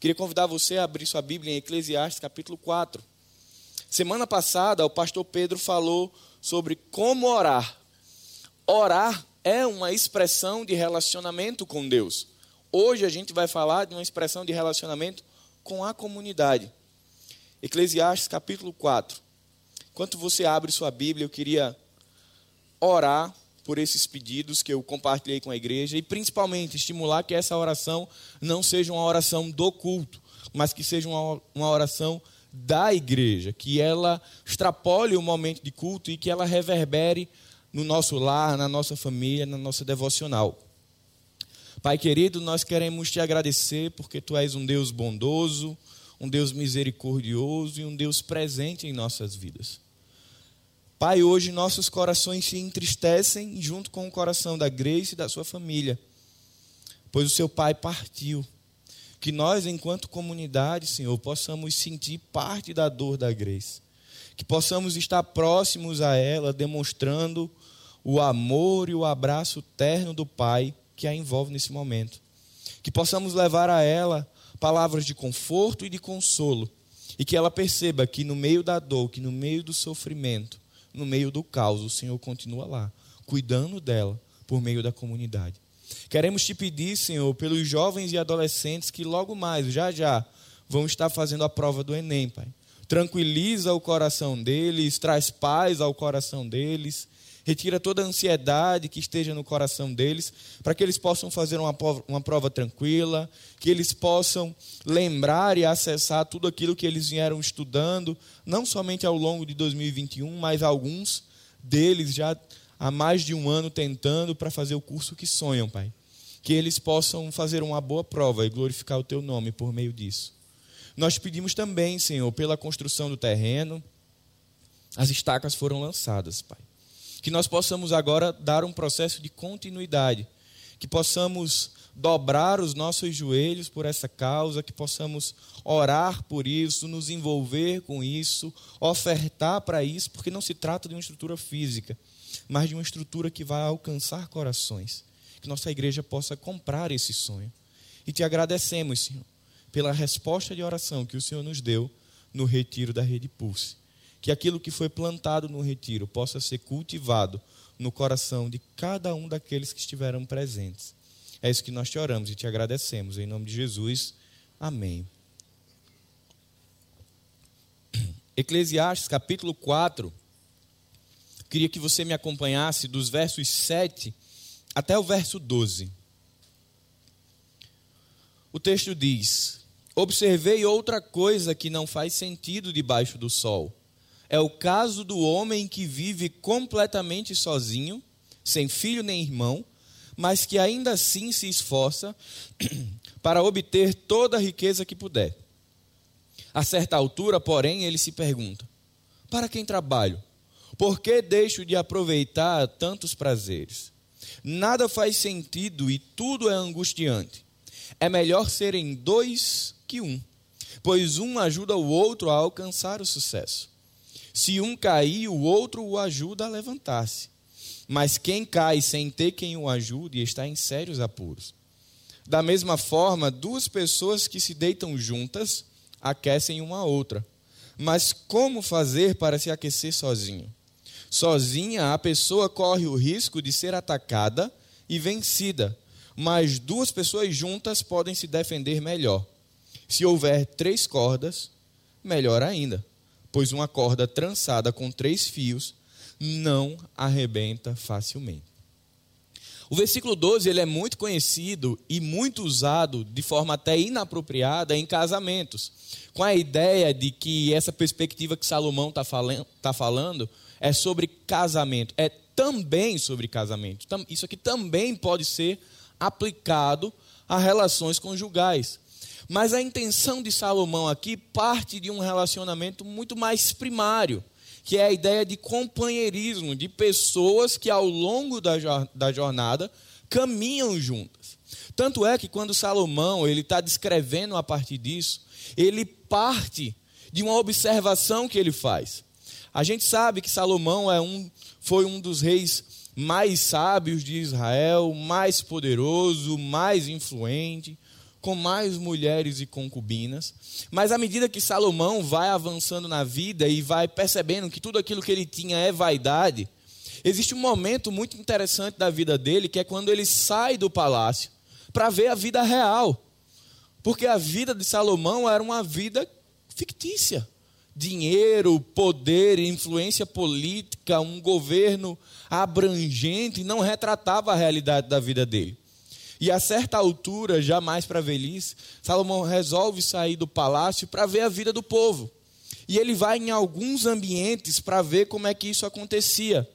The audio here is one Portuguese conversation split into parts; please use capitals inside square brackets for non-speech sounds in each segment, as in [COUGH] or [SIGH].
Queria convidar você a abrir sua Bíblia em Eclesiastes capítulo 4. Semana passada, o pastor Pedro falou sobre como orar. Orar é uma expressão de relacionamento com Deus. Hoje a gente vai falar de uma expressão de relacionamento com a comunidade. Eclesiastes capítulo 4. Enquanto você abre sua Bíblia, eu queria orar por esses pedidos que eu compartilhei com a igreja e principalmente estimular que essa oração não seja uma oração do culto, mas que seja uma, oração da igreja, que ela extrapole o momento de culto e que ela reverbere no nosso lar, na nossa família, na nossa devocional. Pai querido, nós queremos te agradecer porque tu és um Deus bondoso, um Deus misericordioso e um Deus presente em nossas vidas. Pai, hoje nossos corações se entristecem junto com o coração da Grace e da sua família, pois o seu pai partiu. Que nós, enquanto comunidade, Senhor, possamos sentir parte da dor da Grace. Que possamos estar próximos a ela, demonstrando o amor e o abraço terno do Pai que a envolve nesse momento. Que possamos levar a ela palavras de conforto e de consolo. E que ela perceba que no meio da dor, que no meio do sofrimento, no meio do caos, o Senhor continua lá, cuidando dela por meio da comunidade. Queremos te pedir, Senhor, pelos jovens e adolescentes que logo mais, já já, vão estar fazendo a prova do Enem, Pai. Tranquiliza o coração deles, traz paz ao coração deles, retira toda a ansiedade que esteja no coração deles, para que eles possam fazer uma prova, uma prova tranquila, que eles possam lembrar e acessar tudo aquilo que eles vieram estudando, não somente ao longo de 2021, mas alguns deles já há mais de um ano tentando para fazer o curso que sonham, Pai. Que eles possam fazer uma boa prova e glorificar o Teu nome por meio disso. Nós pedimos também, Senhor, pela construção do terreno, as estacas foram lançadas, Pai que nós possamos agora dar um processo de continuidade, que possamos dobrar os nossos joelhos por essa causa, que possamos orar por isso, nos envolver com isso, ofertar para isso, porque não se trata de uma estrutura física, mas de uma estrutura que vai alcançar corações. Que nossa igreja possa comprar esse sonho. E te agradecemos, Senhor, pela resposta de oração que o Senhor nos deu no retiro da Rede Pulse que aquilo que foi plantado no retiro possa ser cultivado no coração de cada um daqueles que estiveram presentes. É isso que nós te oramos e te agradecemos. Em nome de Jesus. Amém. Eclesiastes capítulo 4. Queria que você me acompanhasse dos versos 7 até o verso 12. O texto diz: Observei outra coisa que não faz sentido debaixo do sol é o caso do homem que vive completamente sozinho, sem filho nem irmão, mas que ainda assim se esforça [CLEARS THROAT] para obter toda a riqueza que puder. A certa altura, porém, ele se pergunta: Para quem trabalho? Por que deixo de aproveitar tantos prazeres? Nada faz sentido e tudo é angustiante. É melhor serem dois que um, pois um ajuda o outro a alcançar o sucesso. Se um cair, o outro o ajuda a levantar-se. Mas quem cai sem ter quem o ajude está em sérios apuros. Da mesma forma, duas pessoas que se deitam juntas aquecem uma a outra. Mas como fazer para se aquecer sozinho? Sozinha, a pessoa corre o risco de ser atacada e vencida, mas duas pessoas juntas podem se defender melhor. Se houver três cordas, melhor ainda pois uma corda trançada com três fios não arrebenta facilmente. O versículo 12 ele é muito conhecido e muito usado de forma até inapropriada em casamentos, com a ideia de que essa perspectiva que Salomão está falando, tá falando é sobre casamento, é também sobre casamento. Isso aqui também pode ser aplicado a relações conjugais. Mas a intenção de Salomão aqui parte de um relacionamento muito mais primário, que é a ideia de companheirismo, de pessoas que ao longo da jornada caminham juntas. Tanto é que quando Salomão ele está descrevendo a partir disso, ele parte de uma observação que ele faz. A gente sabe que Salomão é um, foi um dos reis mais sábios de Israel, mais poderoso, mais influente com mais mulheres e concubinas. Mas à medida que Salomão vai avançando na vida e vai percebendo que tudo aquilo que ele tinha é vaidade, existe um momento muito interessante da vida dele, que é quando ele sai do palácio para ver a vida real. Porque a vida de Salomão era uma vida fictícia. Dinheiro, poder, influência política, um governo abrangente, não retratava a realidade da vida dele. E a certa altura, já mais para a velhice, Salomão resolve sair do palácio para ver a vida do povo. E ele vai em alguns ambientes para ver como é que isso acontecia.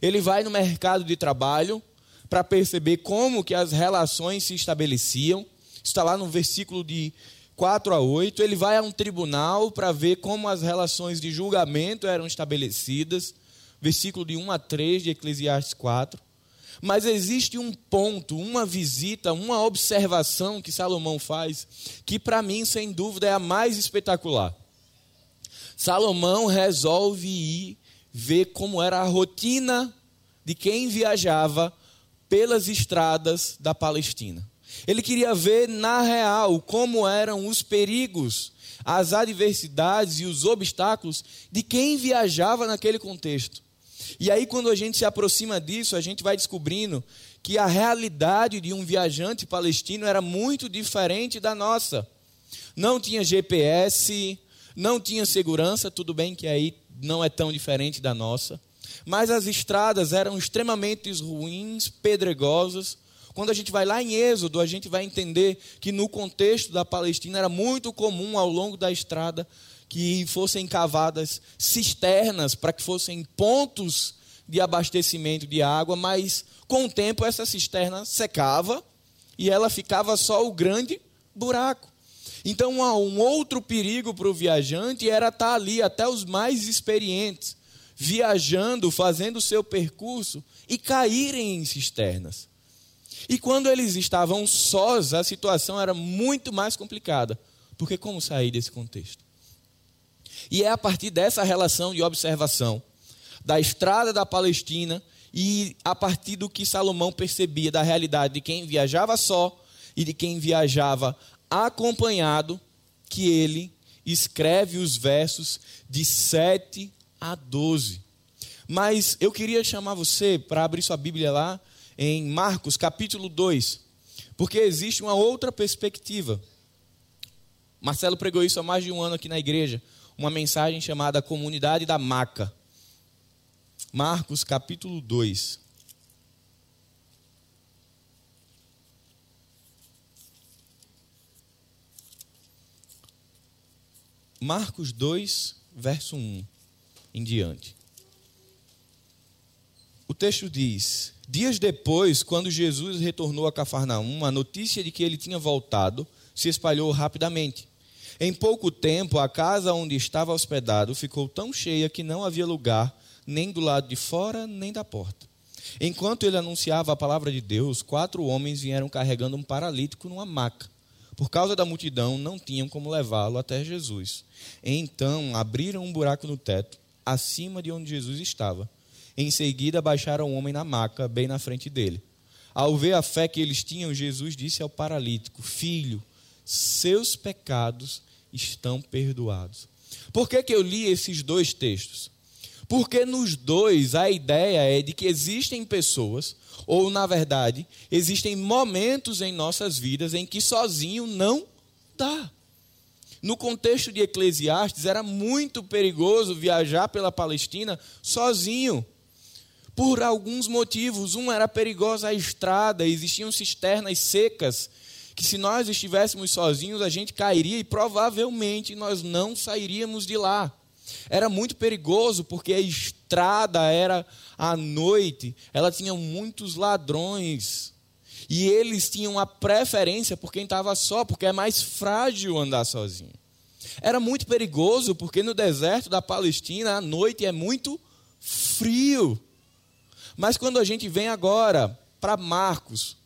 Ele vai no mercado de trabalho para perceber como que as relações se estabeleciam. Está lá no versículo de 4 a 8. Ele vai a um tribunal para ver como as relações de julgamento eram estabelecidas. Versículo de 1 a 3 de Eclesiastes 4. Mas existe um ponto, uma visita, uma observação que Salomão faz, que para mim, sem dúvida, é a mais espetacular. Salomão resolve ir ver como era a rotina de quem viajava pelas estradas da Palestina. Ele queria ver na real como eram os perigos, as adversidades e os obstáculos de quem viajava naquele contexto. E aí, quando a gente se aproxima disso, a gente vai descobrindo que a realidade de um viajante palestino era muito diferente da nossa. Não tinha GPS, não tinha segurança, tudo bem que aí não é tão diferente da nossa. Mas as estradas eram extremamente ruins, pedregosas. Quando a gente vai lá em Êxodo, a gente vai entender que no contexto da Palestina era muito comum ao longo da estrada que fossem cavadas cisternas para que fossem pontos de abastecimento de água, mas com o tempo essa cisterna secava e ela ficava só o grande buraco. Então, um outro perigo para o viajante era estar ali até os mais experientes, viajando, fazendo o seu percurso e caírem em cisternas. E quando eles estavam sós, a situação era muito mais complicada. Porque como sair desse contexto? E é a partir dessa relação de observação da estrada da Palestina e a partir do que Salomão percebia da realidade de quem viajava só e de quem viajava acompanhado, que ele escreve os versos de 7 a 12. Mas eu queria chamar você para abrir sua Bíblia lá em Marcos capítulo 2, porque existe uma outra perspectiva. Marcelo pregou isso há mais de um ano aqui na igreja, uma mensagem chamada Comunidade da Maca. Marcos capítulo 2. Marcos 2, verso 1 em diante. O texto diz: Dias depois, quando Jesus retornou a Cafarnaum, a notícia de que ele tinha voltado se espalhou rapidamente. Em pouco tempo, a casa onde estava hospedado ficou tão cheia que não havia lugar nem do lado de fora nem da porta. Enquanto ele anunciava a palavra de Deus, quatro homens vieram carregando um paralítico numa maca. Por causa da multidão, não tinham como levá-lo até Jesus. Então abriram um buraco no teto, acima de onde Jesus estava. Em seguida, baixaram o homem na maca, bem na frente dele. Ao ver a fé que eles tinham, Jesus disse ao paralítico: Filho, seus pecados estão perdoados. Por que, que eu li esses dois textos? Porque nos dois a ideia é de que existem pessoas, ou na verdade, existem momentos em nossas vidas em que sozinho não dá. No contexto de Eclesiastes, era muito perigoso viajar pela Palestina sozinho. Por alguns motivos. Um era perigosa a estrada, existiam cisternas secas, que se nós estivéssemos sozinhos, a gente cairia e provavelmente nós não sairíamos de lá. Era muito perigoso porque a estrada era à noite, ela tinha muitos ladrões. E eles tinham a preferência por quem estava só, porque é mais frágil andar sozinho. Era muito perigoso porque no deserto da Palestina à noite é muito frio. Mas quando a gente vem agora para Marcos,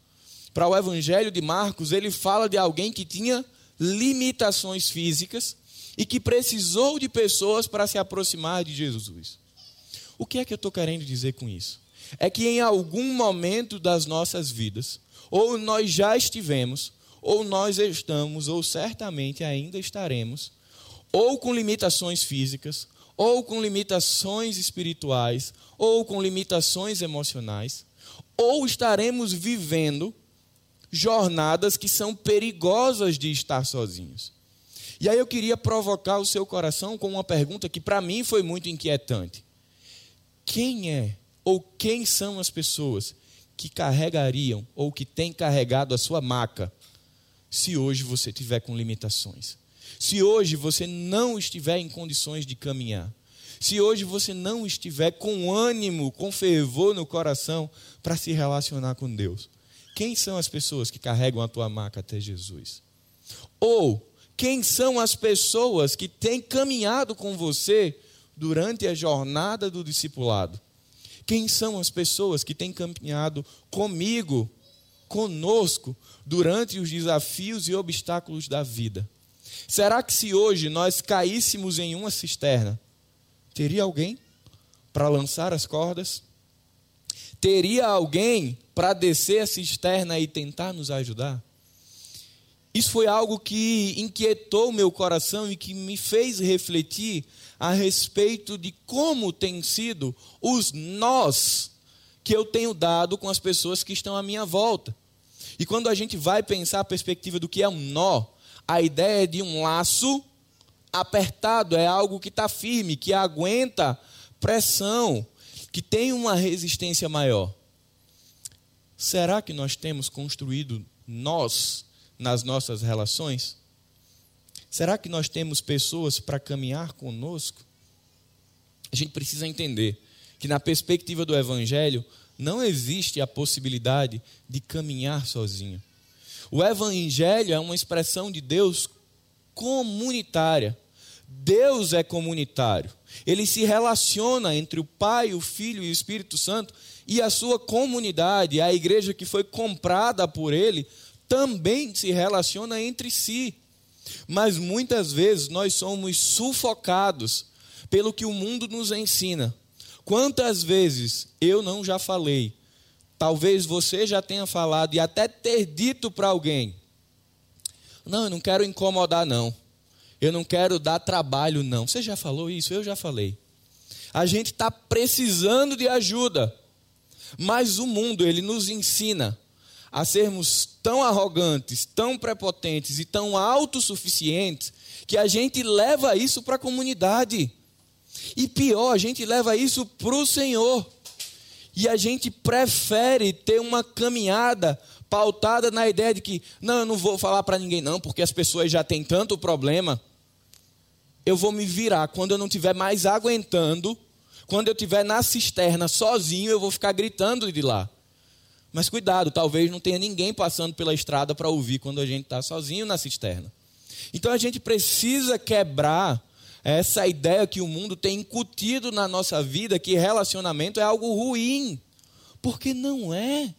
para o Evangelho de Marcos, ele fala de alguém que tinha limitações físicas e que precisou de pessoas para se aproximar de Jesus. O que é que eu estou querendo dizer com isso? É que em algum momento das nossas vidas, ou nós já estivemos, ou nós estamos, ou certamente ainda estaremos, ou com limitações físicas, ou com limitações espirituais, ou com limitações emocionais, ou estaremos vivendo jornadas que são perigosas de estar sozinhos. E aí eu queria provocar o seu coração com uma pergunta que para mim foi muito inquietante. Quem é ou quem são as pessoas que carregariam ou que têm carregado a sua maca se hoje você tiver com limitações? Se hoje você não estiver em condições de caminhar? Se hoje você não estiver com ânimo, com fervor no coração para se relacionar com Deus? Quem são as pessoas que carregam a tua maca até Jesus? Ou quem são as pessoas que têm caminhado com você durante a jornada do discipulado? Quem são as pessoas que têm caminhado comigo, conosco, durante os desafios e obstáculos da vida? Será que se hoje nós caíssemos em uma cisterna, teria alguém para lançar as cordas? Teria alguém para descer a cisterna e tentar nos ajudar? Isso foi algo que inquietou meu coração e que me fez refletir a respeito de como tem sido os nós que eu tenho dado com as pessoas que estão à minha volta. E quando a gente vai pensar a perspectiva do que é um nó, a ideia de um laço apertado é algo que está firme, que aguenta pressão, que tem uma resistência maior. Será que nós temos construído nós nas nossas relações? Será que nós temos pessoas para caminhar conosco? A gente precisa entender que, na perspectiva do Evangelho, não existe a possibilidade de caminhar sozinho. O Evangelho é uma expressão de Deus comunitária. Deus é comunitário. Ele se relaciona entre o Pai, o Filho e o Espírito Santo e a sua comunidade, a igreja que foi comprada por ele, também se relaciona entre si. Mas muitas vezes nós somos sufocados pelo que o mundo nos ensina. Quantas vezes eu não já falei, talvez você já tenha falado e até ter dito para alguém: Não, eu não quero incomodar, não. Eu não quero dar trabalho, não. Você já falou isso? Eu já falei. A gente está precisando de ajuda, mas o mundo, ele nos ensina a sermos tão arrogantes, tão prepotentes e tão autossuficientes que a gente leva isso para a comunidade. E pior, a gente leva isso para o Senhor. E a gente prefere ter uma caminhada pautada na ideia de que, não, eu não vou falar para ninguém, não, porque as pessoas já têm tanto problema. Eu vou me virar quando eu não estiver mais aguentando, quando eu estiver na cisterna sozinho, eu vou ficar gritando de lá. Mas cuidado, talvez não tenha ninguém passando pela estrada para ouvir quando a gente está sozinho na cisterna. Então a gente precisa quebrar essa ideia que o mundo tem incutido na nossa vida que relacionamento é algo ruim. Porque não é.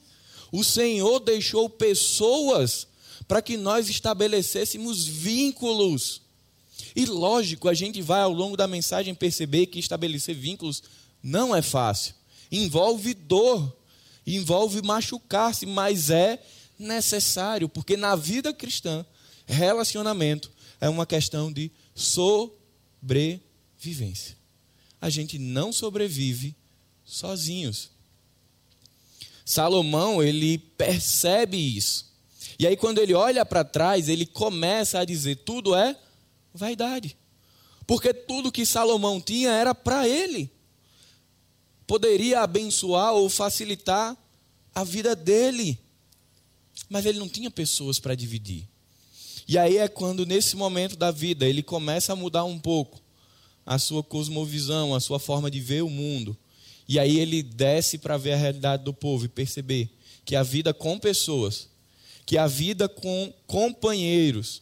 O Senhor deixou pessoas para que nós estabelecêssemos vínculos. E lógico, a gente vai ao longo da mensagem perceber que estabelecer vínculos não é fácil. Envolve dor, envolve machucar-se, mas é necessário, porque na vida cristã, relacionamento é uma questão de sobrevivência. A gente não sobrevive sozinhos. Salomão, ele percebe isso. E aí, quando ele olha para trás, ele começa a dizer: tudo é vaidade. Porque tudo que Salomão tinha era para ele poderia abençoar ou facilitar a vida dele. Mas ele não tinha pessoas para dividir. E aí é quando, nesse momento da vida, ele começa a mudar um pouco a sua cosmovisão, a sua forma de ver o mundo. E aí ele desce para ver a realidade do povo e perceber que a vida com pessoas, que a vida com companheiros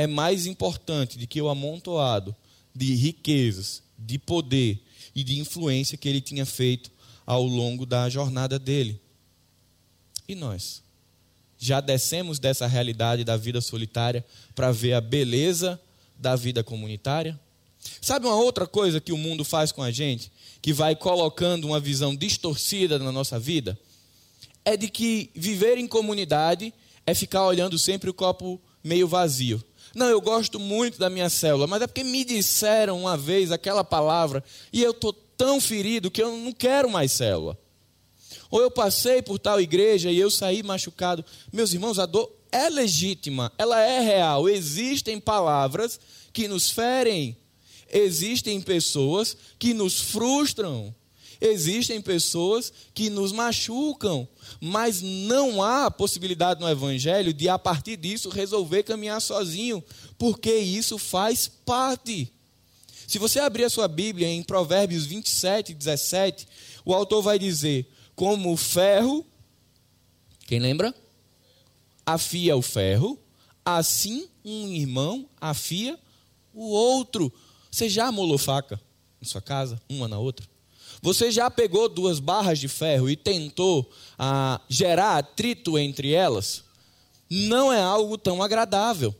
é mais importante do que o amontoado de riquezas, de poder e de influência que ele tinha feito ao longo da jornada dele. E nós? Já descemos dessa realidade da vida solitária para ver a beleza da vida comunitária? Sabe uma outra coisa que o mundo faz com a gente, que vai colocando uma visão distorcida na nossa vida? É de que viver em comunidade é ficar olhando sempre o copo meio vazio. Não, eu gosto muito da minha célula, mas é porque me disseram uma vez aquela palavra e eu estou tão ferido que eu não quero mais célula. Ou eu passei por tal igreja e eu saí machucado. Meus irmãos, a dor é legítima, ela é real. Existem palavras que nos ferem, existem pessoas que nos frustram, existem pessoas que nos machucam, mas não há possibilidade no Evangelho de, a partir disso, resolver caminhar sozinho, porque isso faz parte. Se você abrir a sua Bíblia em Provérbios 27, 17, o autor vai dizer: Como o ferro, quem lembra? Afia o ferro, assim um irmão afia o outro. Você já amolou faca em sua casa, uma na outra? Você já pegou duas barras de ferro e tentou ah, gerar atrito entre elas? Não é algo tão agradável.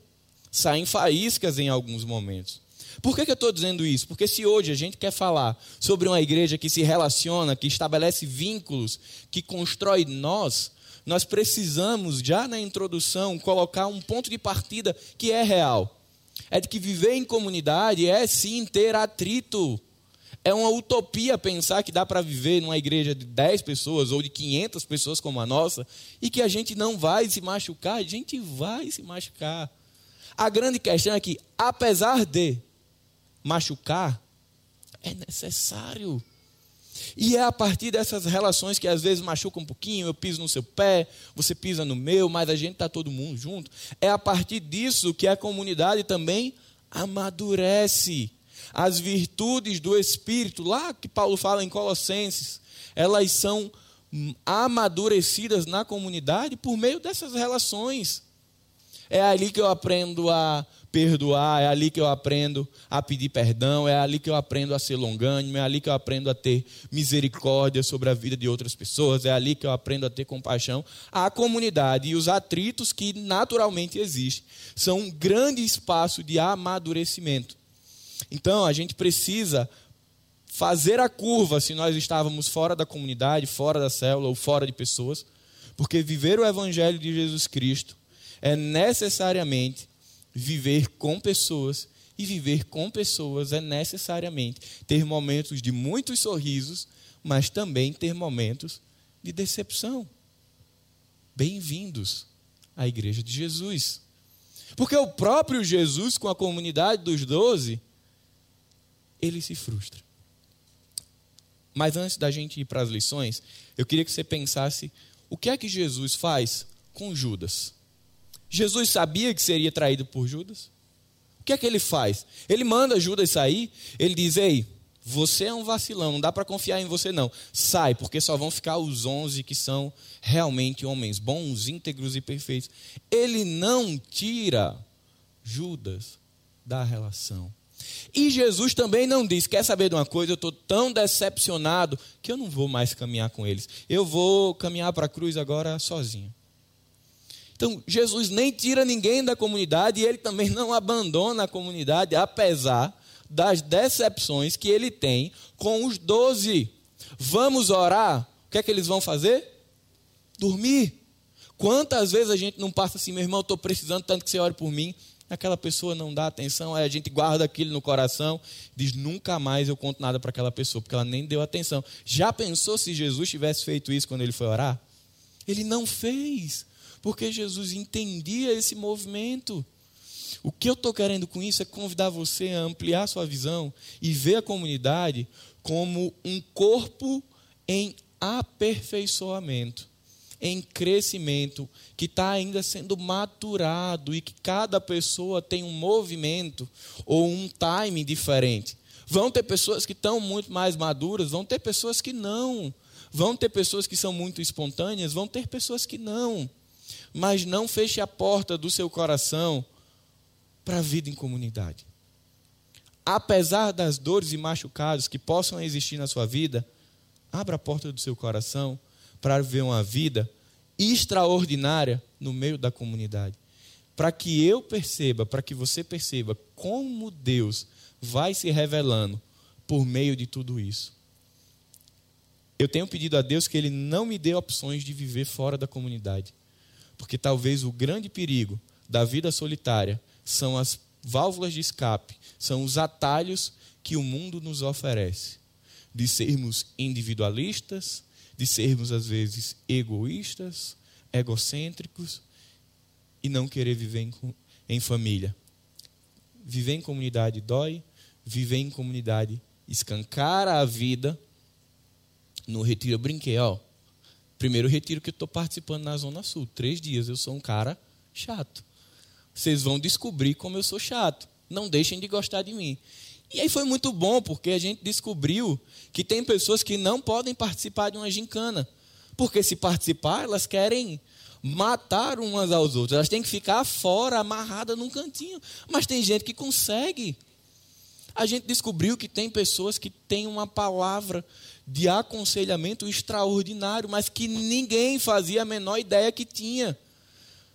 Saem faíscas em alguns momentos. Por que, que eu estou dizendo isso? Porque se hoje a gente quer falar sobre uma igreja que se relaciona, que estabelece vínculos, que constrói nós, nós precisamos, já na introdução, colocar um ponto de partida que é real. É de que viver em comunidade é sim ter atrito é uma utopia pensar que dá para viver numa igreja de 10 pessoas ou de 500 pessoas como a nossa e que a gente não vai se machucar. A gente vai se machucar. A grande questão é que, apesar de machucar, é necessário. E é a partir dessas relações que às vezes machucam um pouquinho, eu piso no seu pé, você pisa no meu, mas a gente está todo mundo junto. É a partir disso que a comunidade também amadurece as virtudes do Espírito, lá que Paulo fala em Colossenses, elas são amadurecidas na comunidade por meio dessas relações. É ali que eu aprendo a perdoar, é ali que eu aprendo a pedir perdão, é ali que eu aprendo a ser longânimo, é ali que eu aprendo a ter misericórdia sobre a vida de outras pessoas, é ali que eu aprendo a ter compaixão. A comunidade e os atritos que naturalmente existem são um grande espaço de amadurecimento. Então, a gente precisa fazer a curva se nós estávamos fora da comunidade, fora da célula ou fora de pessoas, porque viver o evangelho de Jesus Cristo é necessariamente viver com pessoas e viver com pessoas é necessariamente ter momentos de muitos sorrisos, mas também ter momentos de decepção. Bem-vindos à igreja de Jesus. Porque o próprio Jesus, com a comunidade dos doze, ele se frustra. Mas antes da gente ir para as lições, eu queria que você pensasse o que é que Jesus faz com Judas. Jesus sabia que seria traído por Judas? O que é que ele faz? Ele manda Judas sair, ele diz: Ei, você é um vacilão, não dá para confiar em você não. Sai, porque só vão ficar os onze que são realmente homens bons, íntegros e perfeitos. Ele não tira Judas da relação. E Jesus também não diz: quer saber de uma coisa? Eu estou tão decepcionado que eu não vou mais caminhar com eles. Eu vou caminhar para a cruz agora sozinho. Então, Jesus nem tira ninguém da comunidade e ele também não abandona a comunidade, apesar das decepções que ele tem com os doze. Vamos orar? O que é que eles vão fazer? Dormir. Quantas vezes a gente não passa assim, meu irmão, estou precisando tanto que você ore por mim aquela pessoa não dá atenção, aí a gente guarda aquilo no coração, diz nunca mais eu conto nada para aquela pessoa, porque ela nem deu atenção. Já pensou se Jesus tivesse feito isso quando ele foi orar? Ele não fez, porque Jesus entendia esse movimento. O que eu estou querendo com isso é convidar você a ampliar sua visão e ver a comunidade como um corpo em aperfeiçoamento em crescimento, que está ainda sendo maturado e que cada pessoa tem um movimento ou um time diferente. Vão ter pessoas que estão muito mais maduras, vão ter pessoas que não. Vão ter pessoas que são muito espontâneas, vão ter pessoas que não. Mas não feche a porta do seu coração para a vida em comunidade. Apesar das dores e machucados que possam existir na sua vida, abra a porta do seu coração para viver uma vida extraordinária no meio da comunidade. Para que eu perceba, para que você perceba como Deus vai se revelando por meio de tudo isso. Eu tenho pedido a Deus que Ele não me dê opções de viver fora da comunidade. Porque talvez o grande perigo da vida solitária são as válvulas de escape, são os atalhos que o mundo nos oferece. De sermos individualistas, de sermos às vezes egoístas, egocêntricos e não querer viver em, em família. Viver em comunidade dói, viver em comunidade escancara a vida. No retiro eu brinquei, ó. Primeiro retiro que eu estou participando na Zona Sul. Três dias eu sou um cara chato. Vocês vão descobrir como eu sou chato. Não deixem de gostar de mim. E aí foi muito bom, porque a gente descobriu que tem pessoas que não podem participar de uma gincana. Porque se participar, elas querem matar umas aos outros. Elas têm que ficar fora, amarradas num cantinho. Mas tem gente que consegue. A gente descobriu que tem pessoas que têm uma palavra de aconselhamento extraordinário, mas que ninguém fazia a menor ideia que tinha.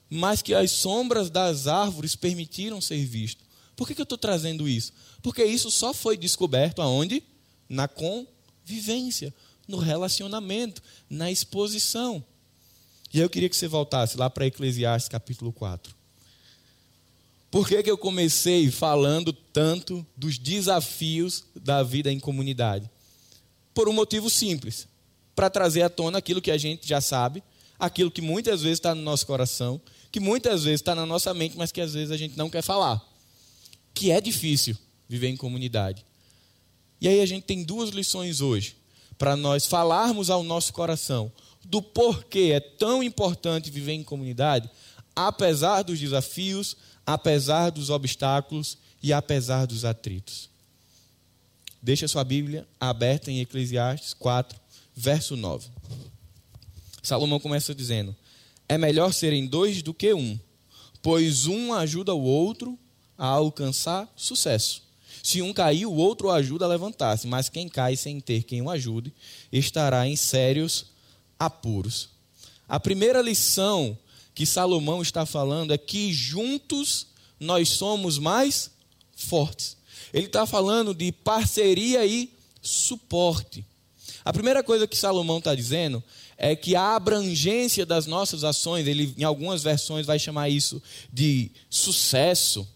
Mas que as sombras das árvores permitiram ser visto. Por que, que eu estou trazendo isso? Porque isso só foi descoberto aonde? Na convivência, no relacionamento, na exposição. E eu queria que você voltasse lá para Eclesiastes capítulo 4. Por que, que eu comecei falando tanto dos desafios da vida em comunidade? Por um motivo simples: para trazer à tona aquilo que a gente já sabe, aquilo que muitas vezes está no nosso coração, que muitas vezes está na nossa mente, mas que às vezes a gente não quer falar. Que é difícil viver em comunidade. E aí a gente tem duas lições hoje, para nós falarmos ao nosso coração do porquê é tão importante viver em comunidade, apesar dos desafios, apesar dos obstáculos e apesar dos atritos. Deixa sua Bíblia aberta em Eclesiastes 4, verso 9. Salomão começa dizendo: É melhor serem dois do que um, pois um ajuda o outro a alcançar sucesso. Se um cair, o outro ajuda a levantar-se, mas quem cai sem ter quem o ajude estará em sérios apuros. A primeira lição que Salomão está falando é que juntos nós somos mais fortes. Ele está falando de parceria e suporte. A primeira coisa que Salomão está dizendo é que a abrangência das nossas ações, ele em algumas versões vai chamar isso de sucesso,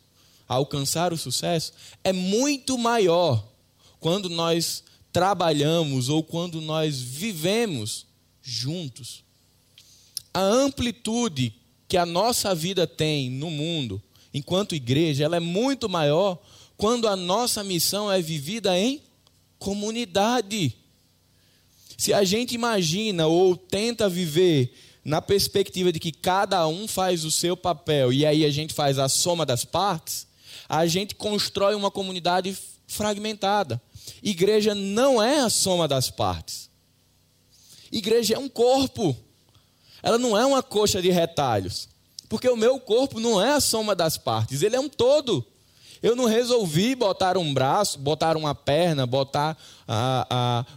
alcançar o sucesso, é muito maior quando nós trabalhamos ou quando nós vivemos juntos. A amplitude que a nossa vida tem no mundo, enquanto igreja, ela é muito maior quando a nossa missão é vivida em comunidade. Se a gente imagina ou tenta viver na perspectiva de que cada um faz o seu papel e aí a gente faz a soma das partes, a gente constrói uma comunidade fragmentada. Igreja não é a soma das partes. Igreja é um corpo. Ela não é uma coxa de retalhos. Porque o meu corpo não é a soma das partes, ele é um todo. Eu não resolvi botar um braço, botar uma perna, botar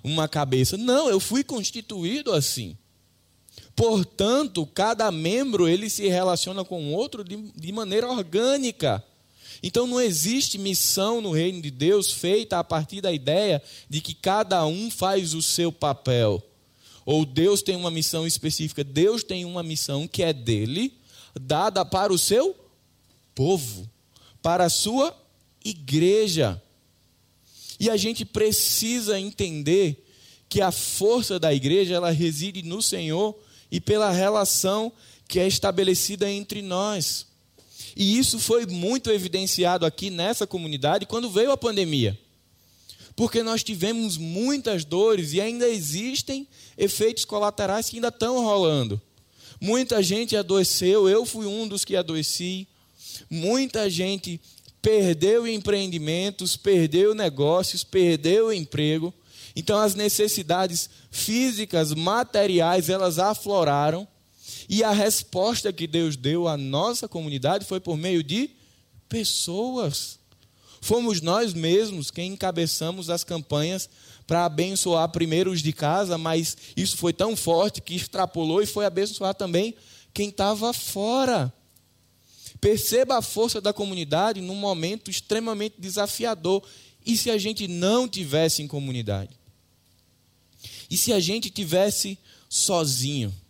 uma cabeça. Não, eu fui constituído assim. Portanto, cada membro ele se relaciona com o outro de, de maneira orgânica. Então não existe missão no reino de Deus feita a partir da ideia de que cada um faz o seu papel. Ou Deus tem uma missão específica, Deus tem uma missão que é dele, dada para o seu povo, para a sua igreja. E a gente precisa entender que a força da igreja ela reside no Senhor e pela relação que é estabelecida entre nós. E isso foi muito evidenciado aqui nessa comunidade quando veio a pandemia porque nós tivemos muitas dores e ainda existem efeitos colaterais que ainda estão rolando. Muita gente adoeceu, eu fui um dos que adoeci. Muita gente perdeu empreendimentos, perdeu negócios, perdeu emprego. Então as necessidades físicas, materiais, elas afloraram. E a resposta que Deus deu à nossa comunidade foi por meio de pessoas. Fomos nós mesmos quem encabeçamos as campanhas para abençoar primeiro os de casa, mas isso foi tão forte que extrapolou e foi abençoar também quem estava fora. Perceba a força da comunidade num momento extremamente desafiador. E se a gente não tivesse em comunidade? E se a gente tivesse sozinho?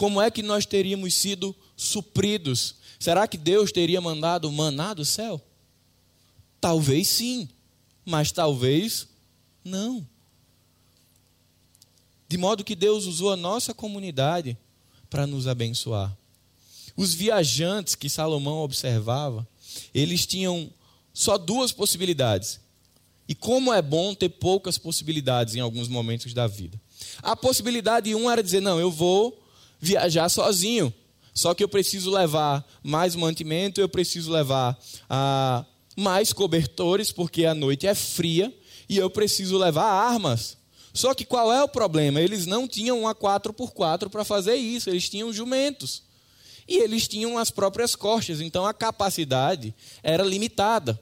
Como é que nós teríamos sido supridos? Será que Deus teria mandado maná do céu? Talvez sim, mas talvez não. De modo que Deus usou a nossa comunidade para nos abençoar. Os viajantes que Salomão observava, eles tinham só duas possibilidades. E como é bom ter poucas possibilidades em alguns momentos da vida. A possibilidade um era dizer: não, eu vou viajar sozinho. Só que eu preciso levar mais mantimento, eu preciso levar ah, mais cobertores, porque a noite é fria, e eu preciso levar armas. Só que qual é o problema? Eles não tinham uma 4x4 para fazer isso, eles tinham jumentos. E eles tinham as próprias costas, então a capacidade era limitada.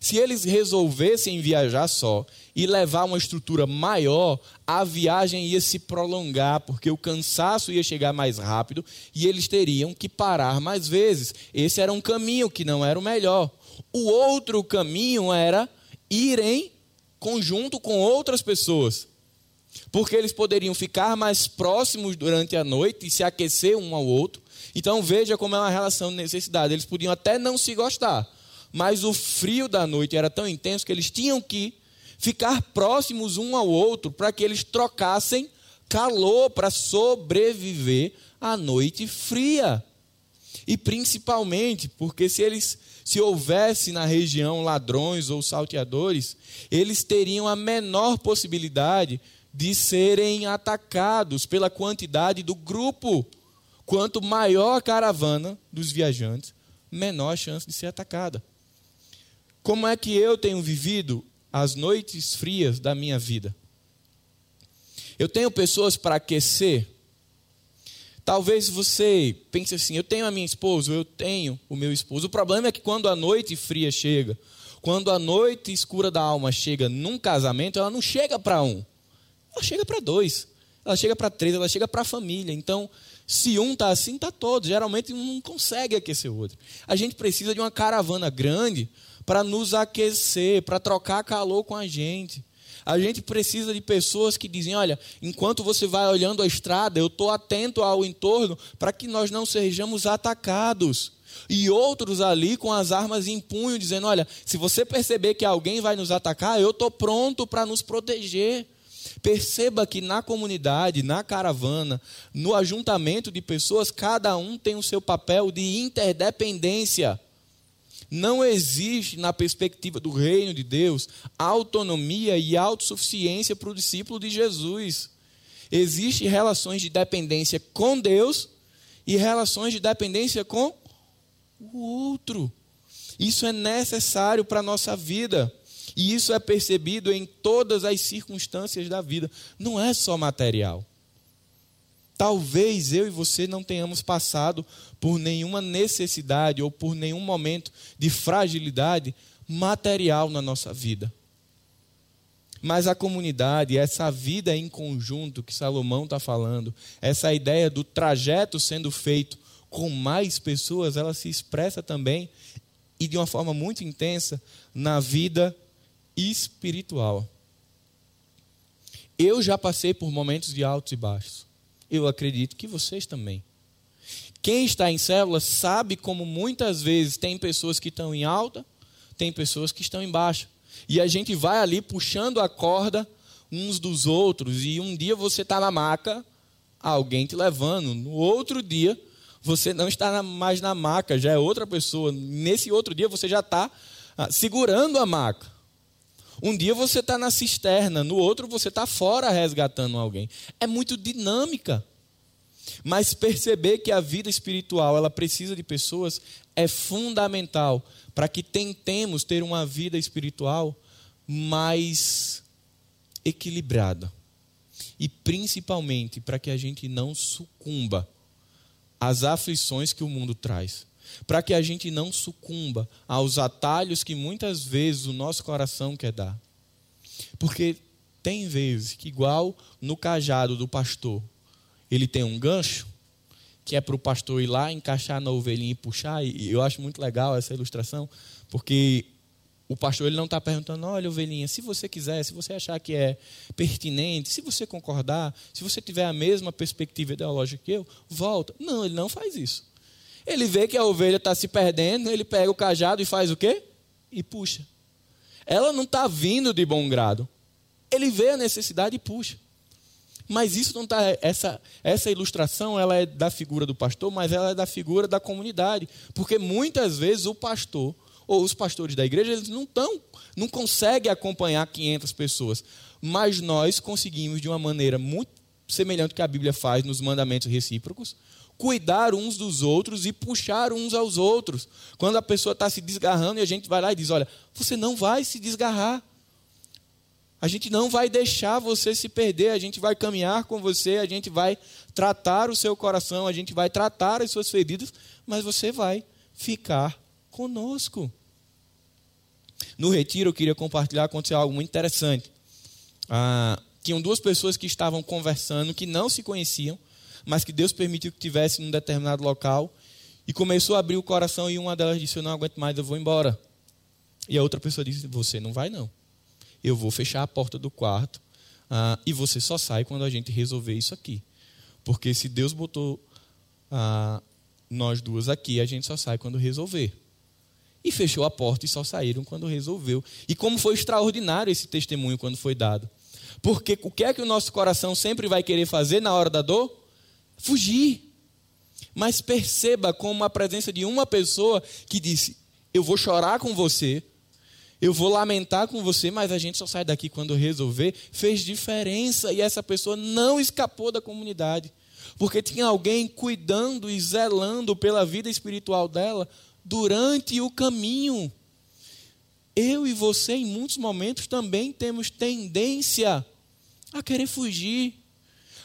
Se eles resolvessem viajar só e levar uma estrutura maior, a viagem ia se prolongar, porque o cansaço ia chegar mais rápido e eles teriam que parar mais vezes. Esse era um caminho que não era o melhor. O outro caminho era ir em conjunto com outras pessoas. Porque eles poderiam ficar mais próximos durante a noite e se aquecer um ao outro. Então veja como é uma relação de necessidade. Eles podiam até não se gostar, mas o frio da noite era tão intenso que eles tinham que ficar próximos um ao outro para que eles trocassem calor para sobreviver à noite fria. E principalmente porque se eles se houvesse na região ladrões ou salteadores, eles teriam a menor possibilidade de serem atacados pela quantidade do grupo. Quanto maior a caravana dos viajantes, menor a chance de ser atacada. Como é que eu tenho vivido as noites frias da minha vida? Eu tenho pessoas para aquecer. Talvez você pense assim: eu tenho a minha esposa, eu tenho o meu esposo. O problema é que quando a noite fria chega, quando a noite escura da alma chega num casamento, ela não chega para um, ela chega para dois, ela chega para três, ela chega para a família. Então, se um está assim, está todo. Geralmente um não consegue aquecer o outro. A gente precisa de uma caravana grande para nos aquecer, para trocar calor com a gente. A gente precisa de pessoas que dizem: olha, enquanto você vai olhando a estrada, eu estou atento ao entorno para que nós não sejamos atacados. E outros ali com as armas em punho, dizendo: olha, se você perceber que alguém vai nos atacar, eu estou pronto para nos proteger. Perceba que na comunidade, na caravana, no ajuntamento de pessoas, cada um tem o seu papel de interdependência. Não existe, na perspectiva do reino de Deus, autonomia e autossuficiência para o discípulo de Jesus. Existem relações de dependência com Deus e relações de dependência com o outro. Isso é necessário para a nossa vida. E isso é percebido em todas as circunstâncias da vida. Não é só material. Talvez eu e você não tenhamos passado por nenhuma necessidade ou por nenhum momento de fragilidade material na nossa vida. Mas a comunidade, essa vida em conjunto que Salomão está falando, essa ideia do trajeto sendo feito com mais pessoas, ela se expressa também e de uma forma muito intensa na vida espiritual. Eu já passei por momentos de altos e baixos. Eu acredito que vocês também. Quem está em célula sabe como muitas vezes tem pessoas que estão em alta, tem pessoas que estão em baixa. E a gente vai ali puxando a corda uns dos outros. E um dia você está na maca, alguém te levando. No outro dia, você não está mais na maca, já é outra pessoa. Nesse outro dia, você já está ah, segurando a maca. Um dia você está na cisterna, no outro você está fora resgatando alguém. É muito dinâmica. Mas perceber que a vida espiritual ela precisa de pessoas é fundamental para que tentemos ter uma vida espiritual mais equilibrada. E principalmente para que a gente não sucumba às aflições que o mundo traz para que a gente não sucumba aos atalhos que muitas vezes o nosso coração quer dar. Porque tem vezes que, igual no cajado do pastor, ele tem um gancho, que é para o pastor ir lá, encaixar na ovelhinha e puxar, e eu acho muito legal essa ilustração, porque O pastor ele não está perguntando, olha, ovelhinha, se você quiser, se você achar que é pertinente, se você concordar, se você tiver a mesma perspectiva ideológica que eu, volta. Não, ele não faz isso. Ele vê que a ovelha está se perdendo, ele pega o cajado e faz o quê? E puxa. Ela não está vindo de bom grado. Ele vê a necessidade e puxa. Mas isso não está. Essa, essa ilustração ela é da figura do pastor, mas ela é da figura da comunidade. Porque muitas vezes o pastor ou os pastores da igreja, eles não estão, não conseguem acompanhar 500 pessoas. Mas nós conseguimos, de uma maneira muito semelhante que a Bíblia faz nos mandamentos recíprocos, cuidar uns dos outros e puxar uns aos outros. Quando a pessoa está se desgarrando e a gente vai lá e diz: Olha, você não vai se desgarrar. A gente não vai deixar você se perder, a gente vai caminhar com você, a gente vai tratar o seu coração, a gente vai tratar as suas feridas, mas você vai ficar conosco. No retiro, eu queria compartilhar, aconteceu algo muito interessante. Ah, tinham duas pessoas que estavam conversando, que não se conheciam, mas que Deus permitiu que tivessem num determinado local, e começou a abrir o coração, e uma delas disse: Eu não aguento mais, eu vou embora. E a outra pessoa disse: Você não vai, não. Eu vou fechar a porta do quarto, ah, e você só sai quando a gente resolver isso aqui. Porque se Deus botou ah, nós duas aqui, a gente só sai quando resolver e fechou a porta e só saíram quando resolveu. E como foi extraordinário esse testemunho quando foi dado. Porque o que é que o nosso coração sempre vai querer fazer na hora da dor? Fugir. Mas perceba como a presença de uma pessoa que disse: Eu vou chorar com você, eu vou lamentar com você, mas a gente só sai daqui quando resolver, fez diferença e essa pessoa não escapou da comunidade. Porque tinha alguém cuidando e zelando pela vida espiritual dela durante o caminho. Eu e você, em muitos momentos, também temos tendência a querer fugir.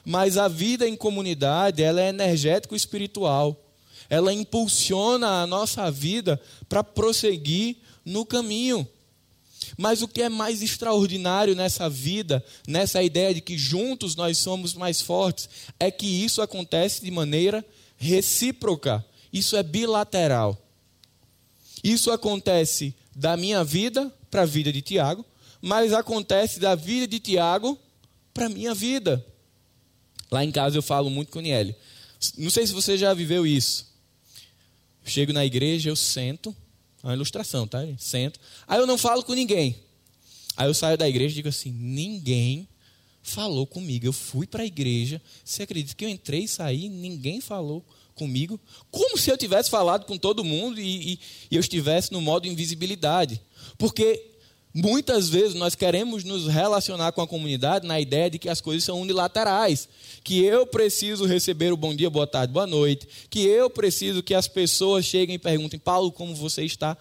Mas a vida em comunidade, ela é energético espiritual. Ela impulsiona a nossa vida para prosseguir no caminho. Mas o que é mais extraordinário nessa vida, nessa ideia de que juntos nós somos mais fortes, é que isso acontece de maneira recíproca. Isso é bilateral. Isso acontece da minha vida para a vida de Tiago, mas acontece da vida de Tiago para a minha vida. Lá em casa eu falo muito com Niele. Não sei se você já viveu isso. Chego na igreja, eu sento, é uma ilustração, tá? Sento. Aí eu não falo com ninguém. Aí eu saio da igreja e digo assim: ninguém falou comigo. Eu fui para a igreja. Você acredita que eu entrei e saí? Ninguém falou comigo, como se eu tivesse falado com todo mundo e, e, e eu estivesse no modo invisibilidade. Porque muitas vezes nós queremos nos relacionar com a comunidade na ideia de que as coisas são unilaterais, que eu preciso receber o bom dia, boa tarde, boa noite, que eu preciso que as pessoas cheguem e perguntem, Paulo, como você está?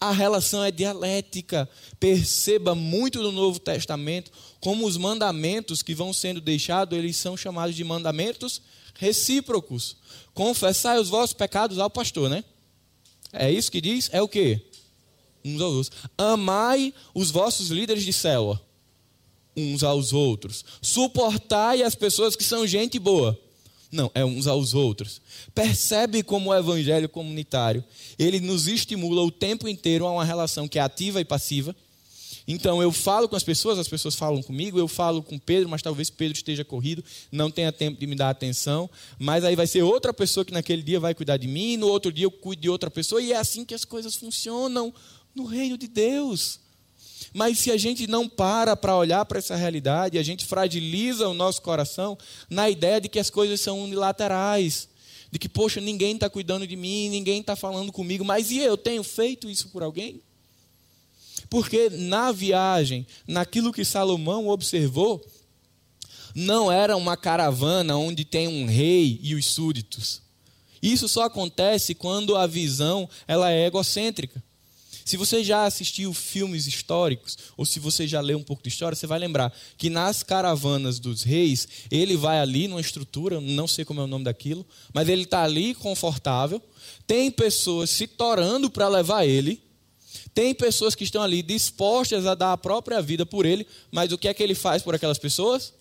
A relação é dialética. Perceba muito no Novo Testamento como os mandamentos que vão sendo deixados, eles são chamados de mandamentos recíprocos. Confessai os vossos pecados ao pastor, né? É isso que diz? É o quê? Uns aos outros. Amai os vossos líderes de célula, uns aos outros. Suportai as pessoas que são gente boa. Não, é uns aos outros. Percebe como o evangelho comunitário, ele nos estimula o tempo inteiro a uma relação que é ativa e passiva então eu falo com as pessoas, as pessoas falam comigo, eu falo com Pedro, mas talvez Pedro esteja corrido, não tenha tempo de me dar atenção, mas aí vai ser outra pessoa que naquele dia vai cuidar de mim, no outro dia eu cuido de outra pessoa, e é assim que as coisas funcionam no reino de Deus. Mas se a gente não para para olhar para essa realidade, a gente fragiliza o nosso coração na ideia de que as coisas são unilaterais. De que, poxa, ninguém está cuidando de mim, ninguém está falando comigo, mas e eu tenho feito isso por alguém? Porque na viagem, naquilo que Salomão observou, não era uma caravana onde tem um rei e os súditos. Isso só acontece quando a visão ela é egocêntrica. Se você já assistiu filmes históricos, ou se você já leu um pouco de história, você vai lembrar que nas caravanas dos reis, ele vai ali numa estrutura, não sei como é o nome daquilo, mas ele está ali confortável, tem pessoas se torando para levar ele, tem pessoas que estão ali dispostas a dar a própria vida por ele, mas o que é que ele faz por aquelas pessoas?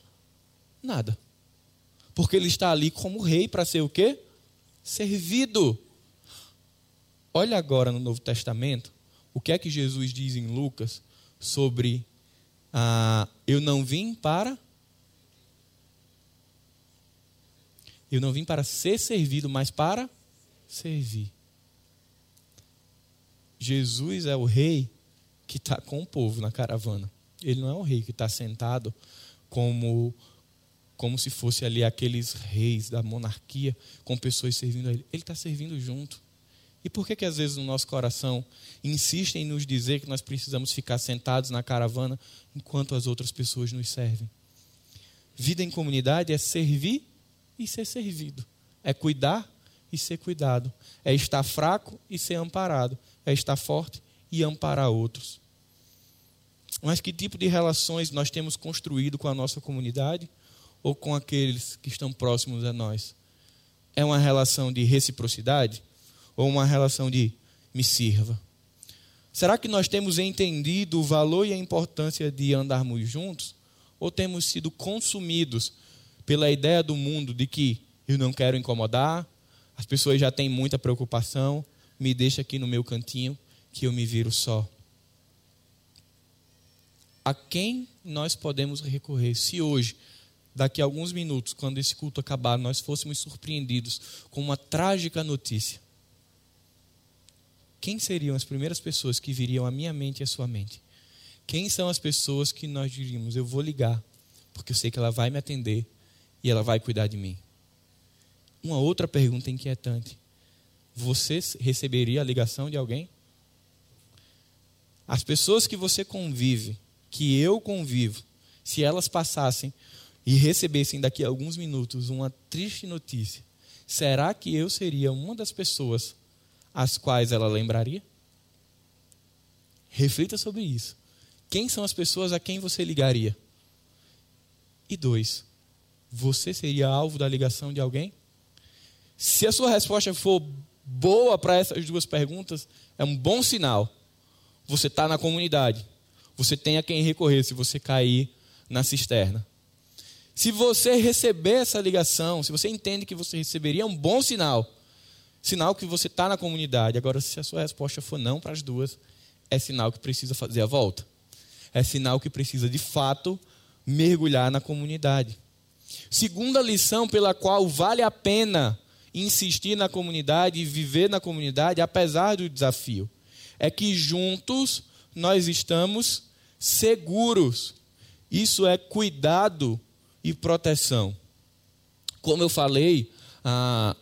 Nada. Porque ele está ali como rei para ser o quê? Servido. Olha agora no Novo Testamento o que é que Jesus diz em Lucas sobre ah, eu não vim para eu não vim para ser servido, mas para servir. Jesus é o rei que está com o povo na caravana. Ele não é o rei que está sentado como como se fosse ali aqueles reis da monarquia com pessoas servindo a ele. Ele está servindo junto. E por que que às vezes no nosso coração insistem em nos dizer que nós precisamos ficar sentados na caravana enquanto as outras pessoas nos servem? Vida em comunidade é servir e ser servido. É cuidar e ser cuidado. É estar fraco e ser amparado. É estar forte e amparar outros. Mas que tipo de relações nós temos construído com a nossa comunidade ou com aqueles que estão próximos a nós? É uma relação de reciprocidade ou uma relação de me sirva? Será que nós temos entendido o valor e a importância de andarmos juntos? Ou temos sido consumidos pela ideia do mundo de que eu não quero incomodar, as pessoas já têm muita preocupação, me deixa aqui no meu cantinho que eu me viro só. A quem nós podemos recorrer se hoje, daqui a alguns minutos, quando esse culto acabar, nós fôssemos surpreendidos com uma trágica notícia? Quem seriam as primeiras pessoas que viriam à minha mente e à sua mente? Quem são as pessoas que nós diríamos, eu vou ligar, porque eu sei que ela vai me atender e ela vai cuidar de mim. Uma outra pergunta inquietante: você receberia a ligação de alguém? As pessoas que você convive, que eu convivo, se elas passassem e recebessem daqui a alguns minutos uma triste notícia, será que eu seria uma das pessoas às quais ela lembraria? Reflita sobre isso. Quem são as pessoas a quem você ligaria? E dois, você seria alvo da ligação de alguém? Se a sua resposta for boa para essas duas perguntas, é um bom sinal. Você está na comunidade. Você tem a quem recorrer se você cair na cisterna. Se você receber essa ligação, se você entende que você receberia, é um bom sinal. Sinal que você está na comunidade. Agora, se a sua resposta for não para as duas, é sinal que precisa fazer a volta. É sinal que precisa, de fato, mergulhar na comunidade. Segunda lição pela qual vale a pena insistir na comunidade e viver na comunidade, apesar do desafio, é que juntos nós estamos seguros. Isso é cuidado e proteção. Como eu falei, ah,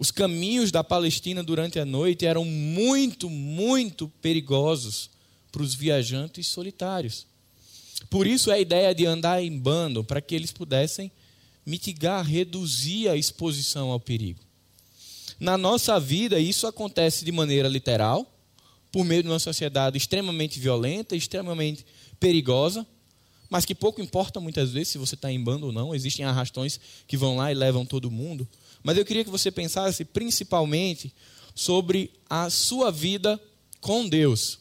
os caminhos da Palestina durante a noite eram muito, muito perigosos para os viajantes solitários. Por isso a ideia de andar em bando, para que eles pudessem mitigar, reduzir a exposição ao perigo. Na nossa vida, isso acontece de maneira literal, por meio de uma sociedade extremamente violenta, extremamente perigosa, mas que pouco importa muitas vezes se você está em bando ou não, existem arrastões que vão lá e levam todo mundo. Mas eu queria que você pensasse principalmente sobre a sua vida com Deus.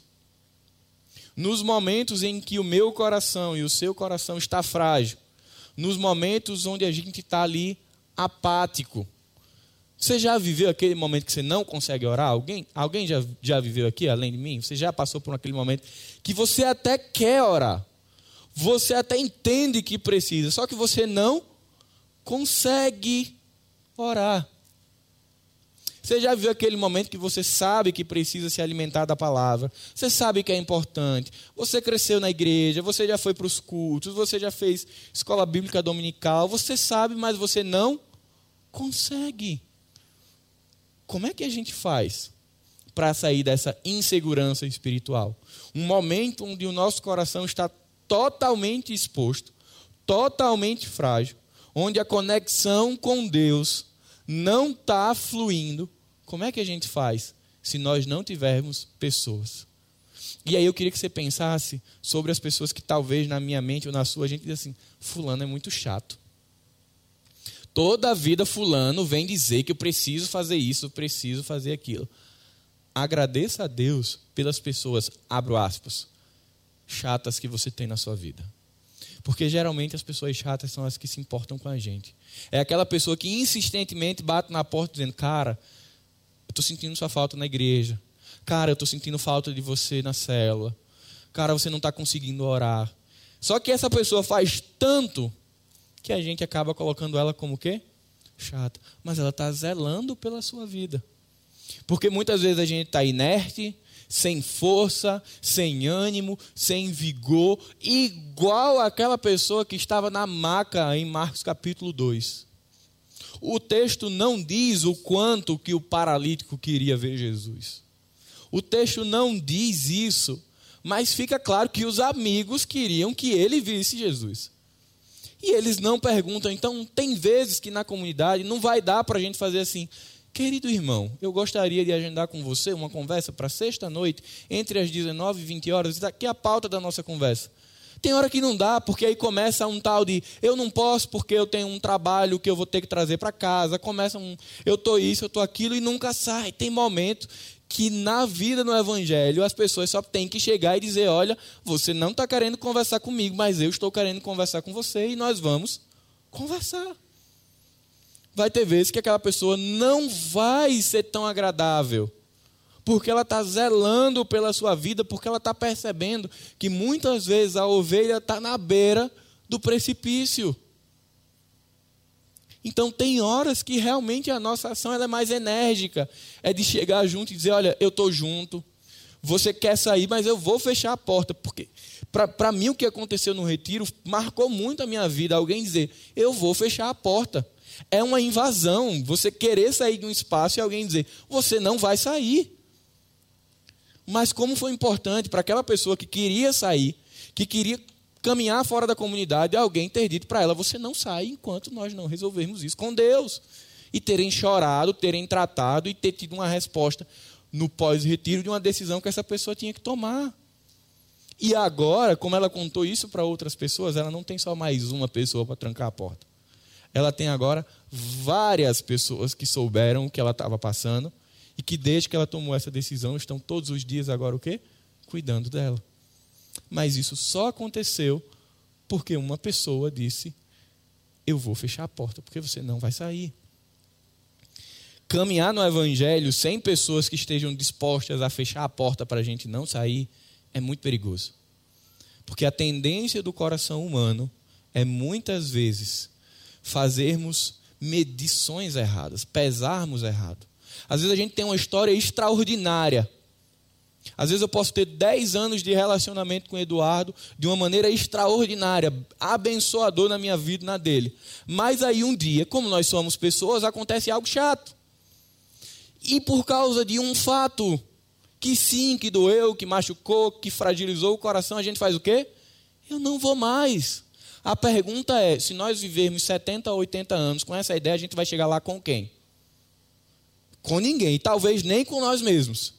Nos momentos em que o meu coração e o seu coração está frágil, nos momentos onde a gente está ali apático. Você já viveu aquele momento que você não consegue orar? Alguém, alguém já, já viveu aqui, além de mim? Você já passou por aquele momento que você até quer orar, você até entende que precisa, só que você não consegue orar. Você já viu aquele momento que você sabe que precisa se alimentar da palavra, você sabe que é importante, você cresceu na igreja, você já foi para os cultos, você já fez escola bíblica dominical, você sabe, mas você não consegue. Como é que a gente faz para sair dessa insegurança espiritual? Um momento onde o nosso coração está totalmente exposto, totalmente frágil, onde a conexão com Deus não está fluindo, como é que a gente faz se nós não tivermos pessoas? E aí eu queria que você pensasse sobre as pessoas que talvez na minha mente ou na sua a gente diz assim: fulano é muito chato. Toda a vida fulano vem dizer que eu preciso fazer isso, eu preciso fazer aquilo. Agradeça a Deus pelas pessoas, abro aspas, chatas que você tem na sua vida. Porque geralmente as pessoas chatas são as que se importam com a gente. É aquela pessoa que insistentemente bate na porta dizendo: Cara, eu estou sentindo sua falta na igreja. Cara, eu estou sentindo falta de você na célula. Cara, você não está conseguindo orar. Só que essa pessoa faz tanto que a gente acaba colocando ela como o quê? Chata. Mas ela está zelando pela sua vida. Porque muitas vezes a gente está inerte, sem força, sem ânimo, sem vigor, igual aquela pessoa que estava na maca em Marcos capítulo 2. O texto não diz o quanto que o paralítico queria ver Jesus. O texto não diz isso, mas fica claro que os amigos queriam que ele visse Jesus. E eles não perguntam. Então, tem vezes que na comunidade não vai dar para a gente fazer assim. Querido irmão, eu gostaria de agendar com você uma conversa para sexta-noite, entre as 19 e 20 horas. Isso aqui é a pauta da nossa conversa. Tem hora que não dá, porque aí começa um tal de eu não posso porque eu tenho um trabalho que eu vou ter que trazer para casa. Começa um eu tô isso, eu tô aquilo e nunca sai. Tem momento que na vida no evangelho as pessoas só têm que chegar e dizer: olha, você não está querendo conversar comigo, mas eu estou querendo conversar com você e nós vamos conversar. Vai ter vezes que aquela pessoa não vai ser tão agradável porque ela está zelando pela sua vida, porque ela está percebendo que muitas vezes a ovelha está na beira do precipício. Então tem horas que realmente a nossa ação é mais enérgica, é de chegar junto e dizer, olha, eu estou junto, você quer sair, mas eu vou fechar a porta, porque para mim o que aconteceu no retiro marcou muito a minha vida, alguém dizer, eu vou fechar a porta. É uma invasão, você querer sair de um espaço e alguém dizer, você não vai sair. Mas como foi importante para aquela pessoa que queria sair, que queria caminhar fora da comunidade, alguém ter dito para ela: você não sai enquanto nós não resolvermos isso com Deus. E terem chorado, terem tratado e ter tido uma resposta no pós-retiro de uma decisão que essa pessoa tinha que tomar. E agora, como ela contou isso para outras pessoas, ela não tem só mais uma pessoa para trancar a porta. Ela tem agora várias pessoas que souberam o que ela estava passando e que desde que ela tomou essa decisão estão todos os dias agora o quê? Cuidando dela. Mas isso só aconteceu porque uma pessoa disse: Eu vou fechar a porta, porque você não vai sair. Caminhar no Evangelho sem pessoas que estejam dispostas a fechar a porta para a gente não sair é muito perigoso. Porque a tendência do coração humano é muitas vezes fazermos medições erradas, pesarmos errado. Às vezes a gente tem uma história extraordinária. Às vezes eu posso ter 10 anos de relacionamento com o Eduardo de uma maneira extraordinária, abençoador na minha vida e na dele. Mas aí um dia, como nós somos pessoas, acontece algo chato. E por causa de um fato que sim, que doeu, que machucou, que fragilizou o coração, a gente faz o quê? Eu não vou mais. A pergunta é: se nós vivermos 70 ou 80 anos com essa ideia, a gente vai chegar lá com quem? com ninguém, talvez nem com nós mesmos.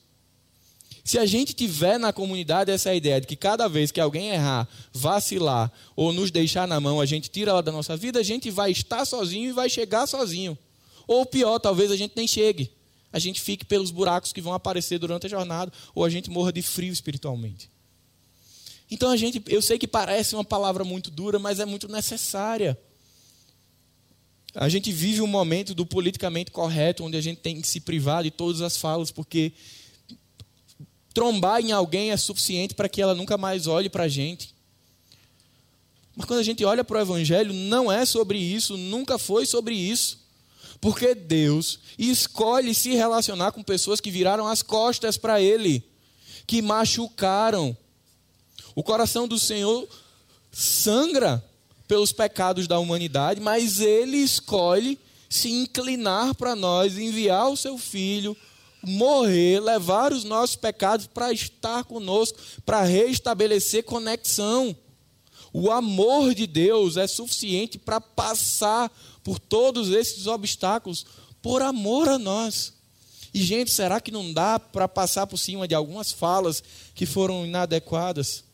Se a gente tiver na comunidade essa ideia de que cada vez que alguém errar, vacilar ou nos deixar na mão, a gente tira ela da nossa vida, a gente vai estar sozinho e vai chegar sozinho. Ou pior, talvez a gente nem chegue. A gente fique pelos buracos que vão aparecer durante a jornada, ou a gente morra de frio espiritualmente. Então a gente, eu sei que parece uma palavra muito dura, mas é muito necessária. A gente vive um momento do politicamente correto, onde a gente tem que se privar de todas as falas, porque trombar em alguém é suficiente para que ela nunca mais olhe para a gente. Mas quando a gente olha para o Evangelho, não é sobre isso, nunca foi sobre isso. Porque Deus escolhe se relacionar com pessoas que viraram as costas para Ele, que machucaram. O coração do Senhor sangra pelos pecados da humanidade, mas ele escolhe se inclinar para nós, enviar o seu filho, morrer, levar os nossos pecados para estar conosco, para restabelecer conexão. O amor de Deus é suficiente para passar por todos esses obstáculos por amor a nós. E, gente, será que não dá para passar por cima de algumas falas que foram inadequadas?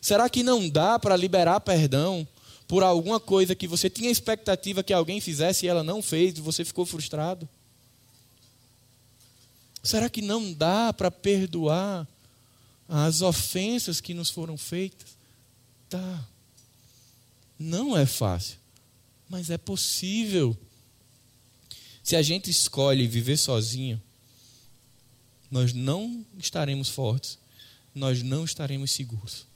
Será que não dá para liberar perdão? por alguma coisa que você tinha expectativa que alguém fizesse e ela não fez e você ficou frustrado? Será que não dá para perdoar as ofensas que nos foram feitas? Tá. Não é fácil, mas é possível. Se a gente escolhe viver sozinho, nós não estaremos fortes, nós não estaremos seguros.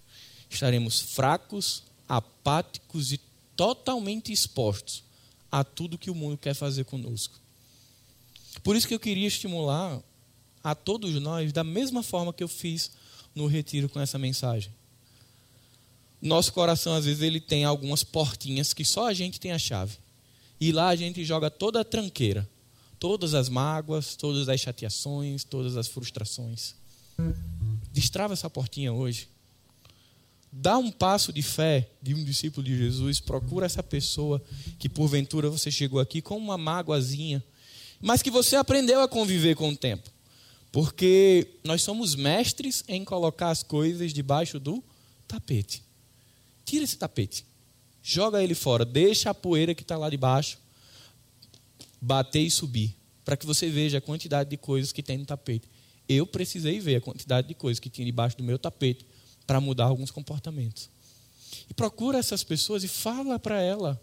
Estaremos fracos, apáticos e totalmente expostos a tudo que o mundo quer fazer conosco. Por isso que eu queria estimular a todos nós da mesma forma que eu fiz no retiro com essa mensagem. Nosso coração às vezes ele tem algumas portinhas que só a gente tem a chave. E lá a gente joga toda a tranqueira, todas as mágoas, todas as chateações, todas as frustrações. Destrava essa portinha hoje. Dá um passo de fé de um discípulo de Jesus, procura essa pessoa que porventura você chegou aqui com uma mágoazinha, mas que você aprendeu a conviver com o tempo. Porque nós somos mestres em colocar as coisas debaixo do tapete. Tira esse tapete joga ele fora, deixa a poeira que está lá debaixo bater e subir, para que você veja a quantidade de coisas que tem no tapete. Eu precisei ver a quantidade de coisas que tinha debaixo do meu tapete para mudar alguns comportamentos. E procura essas pessoas e fala para ela.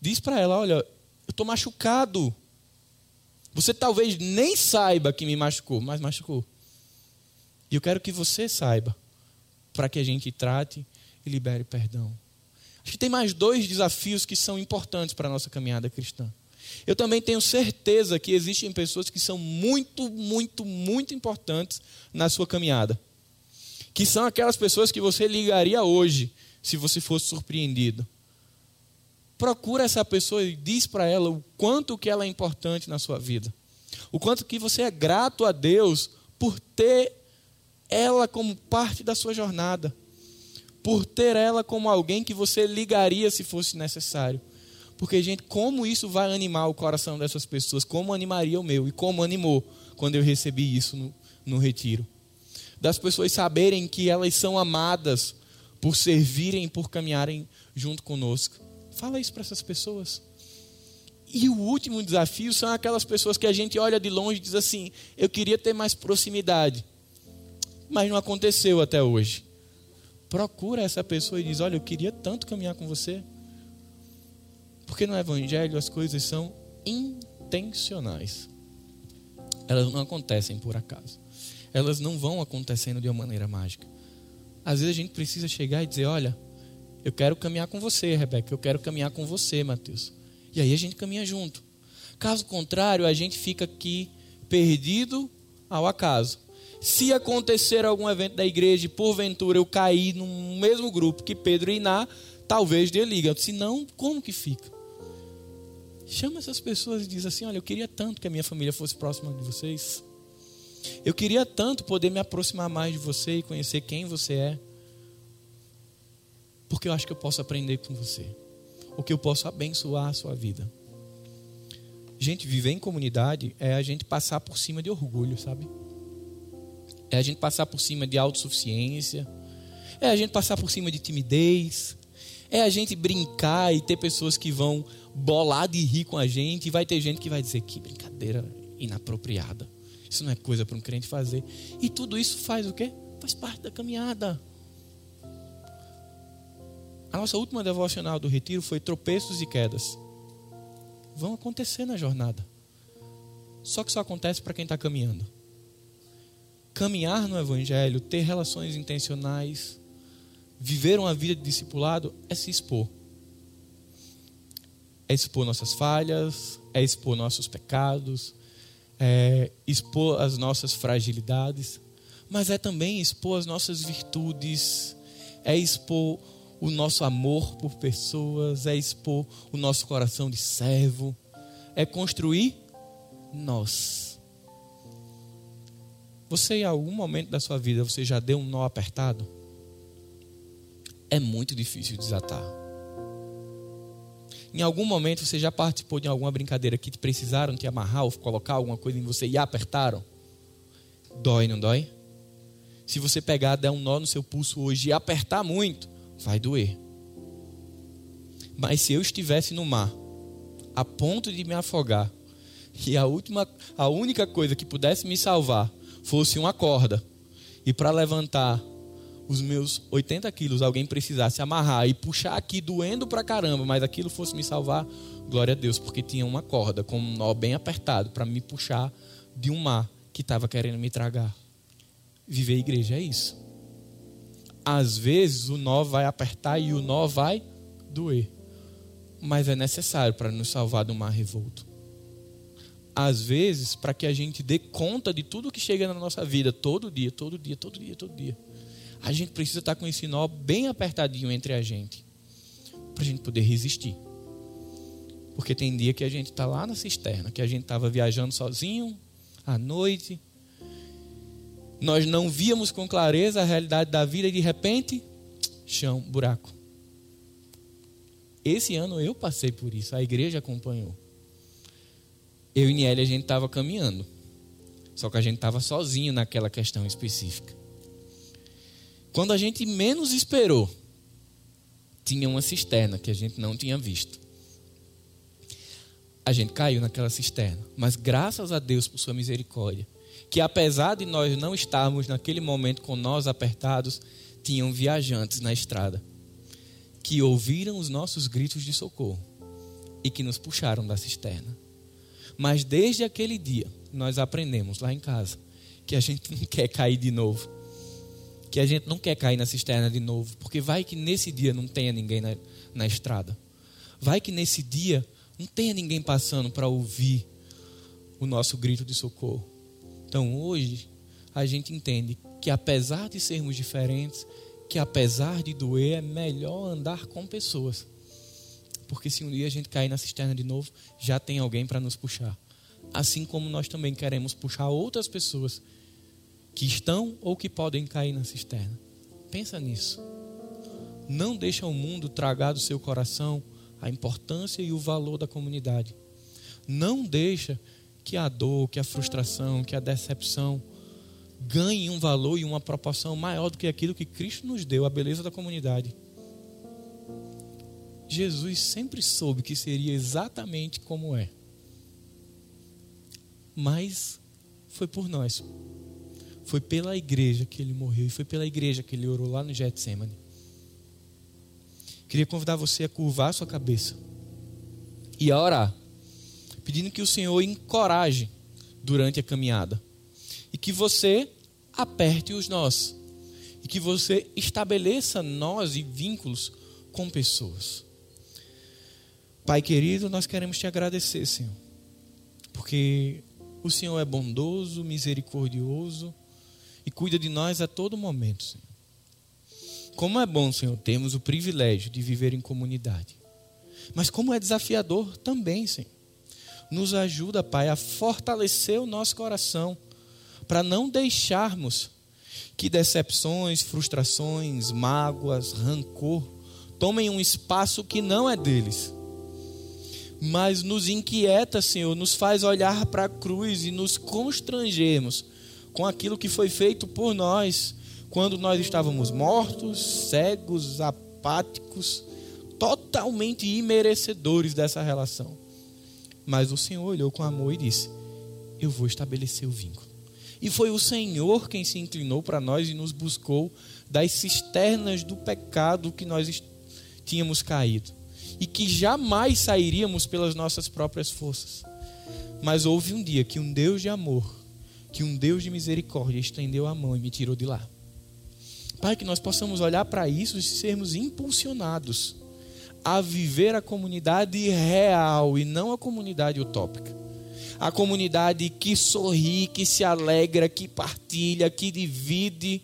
Diz para ela: olha, eu estou machucado. Você talvez nem saiba que me machucou, mas machucou. E eu quero que você saiba, para que a gente trate e libere perdão. Acho que tem mais dois desafios que são importantes para a nossa caminhada cristã. Eu também tenho certeza que existem pessoas que são muito, muito, muito importantes na sua caminhada. Que são aquelas pessoas que você ligaria hoje se você fosse surpreendido. Procura essa pessoa e diz para ela o quanto que ela é importante na sua vida. O quanto que você é grato a Deus por ter ela como parte da sua jornada por ter ela como alguém que você ligaria se fosse necessário. Porque, gente, como isso vai animar o coração dessas pessoas? Como animaria o meu? E como animou quando eu recebi isso no, no retiro? Das pessoas saberem que elas são amadas por servirem, por caminharem junto conosco. Fala isso para essas pessoas. E o último desafio são aquelas pessoas que a gente olha de longe e diz assim: eu queria ter mais proximidade, mas não aconteceu até hoje procura essa pessoa e diz: Olha, eu queria tanto caminhar com você. Porque no Evangelho as coisas são intencionais. Elas não acontecem por acaso. Elas não vão acontecendo de uma maneira mágica. Às vezes a gente precisa chegar e dizer: Olha, eu quero caminhar com você, Rebeca. Eu quero caminhar com você, Mateus. E aí a gente caminha junto. Caso contrário, a gente fica aqui perdido ao acaso. Se acontecer algum evento da igreja e porventura eu cair no mesmo grupo que Pedro e Iná, talvez dê liga. Se não, como que fica? Chama essas pessoas e diz assim: Olha, eu queria tanto que a minha família fosse próxima de vocês. Eu queria tanto poder me aproximar mais de você e conhecer quem você é. Porque eu acho que eu posso aprender com você. O que eu posso abençoar a sua vida. Gente, viver em comunidade é a gente passar por cima de orgulho, sabe? É a gente passar por cima de autossuficiência. É a gente passar por cima de timidez. É a gente brincar e ter pessoas que vão bolar de rir com a gente. E vai ter gente que vai dizer que brincadeira inapropriada. Isso não é coisa para um crente fazer. E tudo isso faz o quê? Faz parte da caminhada. A nossa última devocional do retiro foi tropeços e quedas. Vão acontecer na jornada. Só que só acontece para quem está caminhando caminhar no Evangelho, ter relações intencionais, viver uma vida de discipulado, é se expor. É expor nossas falhas, é expor nossos pecados, é expor as nossas fragilidades, mas é também expor as nossas virtudes, é expor o nosso amor por pessoas, é expor o nosso coração de servo, é construir nós você, em algum momento da sua vida, você já deu um nó apertado? É muito difícil desatar. Em algum momento você já participou de alguma brincadeira que te precisaram te amarrar ou colocar alguma coisa em você e apertaram? Dói, não dói? Se você pegar, der um nó no seu pulso hoje e apertar muito, vai doer. Mas se eu estivesse no mar, a ponto de me afogar, e a última, a única coisa que pudesse me salvar fosse uma corda e para levantar os meus 80 quilos alguém precisasse amarrar e puxar aqui doendo pra caramba, mas aquilo fosse me salvar, glória a Deus, porque tinha uma corda com um nó bem apertado para me puxar de um mar que estava querendo me tragar. Viver igreja é isso. Às vezes o nó vai apertar e o nó vai doer. Mas é necessário para nos salvar do mar revolto. Às vezes, para que a gente dê conta de tudo que chega na nossa vida, todo dia, todo dia, todo dia, todo dia, a gente precisa estar com esse nó bem apertadinho entre a gente, para a gente poder resistir. Porque tem dia que a gente está lá na cisterna, que a gente estava viajando sozinho, à noite, nós não víamos com clareza a realidade da vida e de repente, chão, buraco. Esse ano eu passei por isso, a igreja acompanhou. Eu e Niele a gente estava caminhando, só que a gente estava sozinho naquela questão específica. Quando a gente menos esperou, tinha uma cisterna que a gente não tinha visto. A gente caiu naquela cisterna, mas graças a Deus por sua misericórdia, que apesar de nós não estarmos naquele momento com nós apertados, tinham viajantes na estrada que ouviram os nossos gritos de socorro e que nos puxaram da cisterna. Mas desde aquele dia, nós aprendemos lá em casa que a gente [LAUGHS] não quer cair de novo. Que a gente não quer cair na cisterna de novo. Porque vai que nesse dia não tenha ninguém na, na estrada. Vai que nesse dia não tenha ninguém passando para ouvir o nosso grito de socorro. Então hoje a gente entende que apesar de sermos diferentes, que apesar de doer, é melhor andar com pessoas. Porque se um dia a gente cair na cisterna de novo, já tem alguém para nos puxar. Assim como nós também queremos puxar outras pessoas que estão ou que podem cair na cisterna. Pensa nisso. Não deixa o mundo tragar do seu coração a importância e o valor da comunidade. Não deixa que a dor, que a frustração, que a decepção ganhe um valor e uma proporção maior do que aquilo que Cristo nos deu, a beleza da comunidade. Jesus sempre soube que seria exatamente como é. Mas foi por nós. Foi pela igreja que ele morreu e foi pela igreja que ele orou lá no Getsemane. Queria convidar você a curvar a sua cabeça e a orar pedindo que o Senhor encoraje durante a caminhada e que você aperte os nós e que você estabeleça nós e vínculos com pessoas. Pai querido, nós queremos te agradecer, Senhor, porque o Senhor é bondoso, misericordioso e cuida de nós a todo momento, Senhor. Como é bom, Senhor, termos o privilégio de viver em comunidade. Mas como é desafiador também, Senhor nos ajuda, Pai, a fortalecer o nosso coração, para não deixarmos que decepções, frustrações, mágoas, rancor tomem um espaço que não é deles. Mas nos inquieta, Senhor, nos faz olhar para a cruz e nos constrangermos com aquilo que foi feito por nós quando nós estávamos mortos, cegos, apáticos, totalmente imerecedores dessa relação. Mas o Senhor olhou com amor e disse: Eu vou estabelecer o vínculo. E foi o Senhor quem se inclinou para nós e nos buscou das cisternas do pecado que nós tínhamos caído e que jamais sairíamos pelas nossas próprias forças. Mas houve um dia que um Deus de amor, que um Deus de misericórdia estendeu a mão e me tirou de lá. Pai, que nós possamos olhar para isso e sermos impulsionados a viver a comunidade real e não a comunidade utópica. A comunidade que sorri, que se alegra, que partilha, que divide,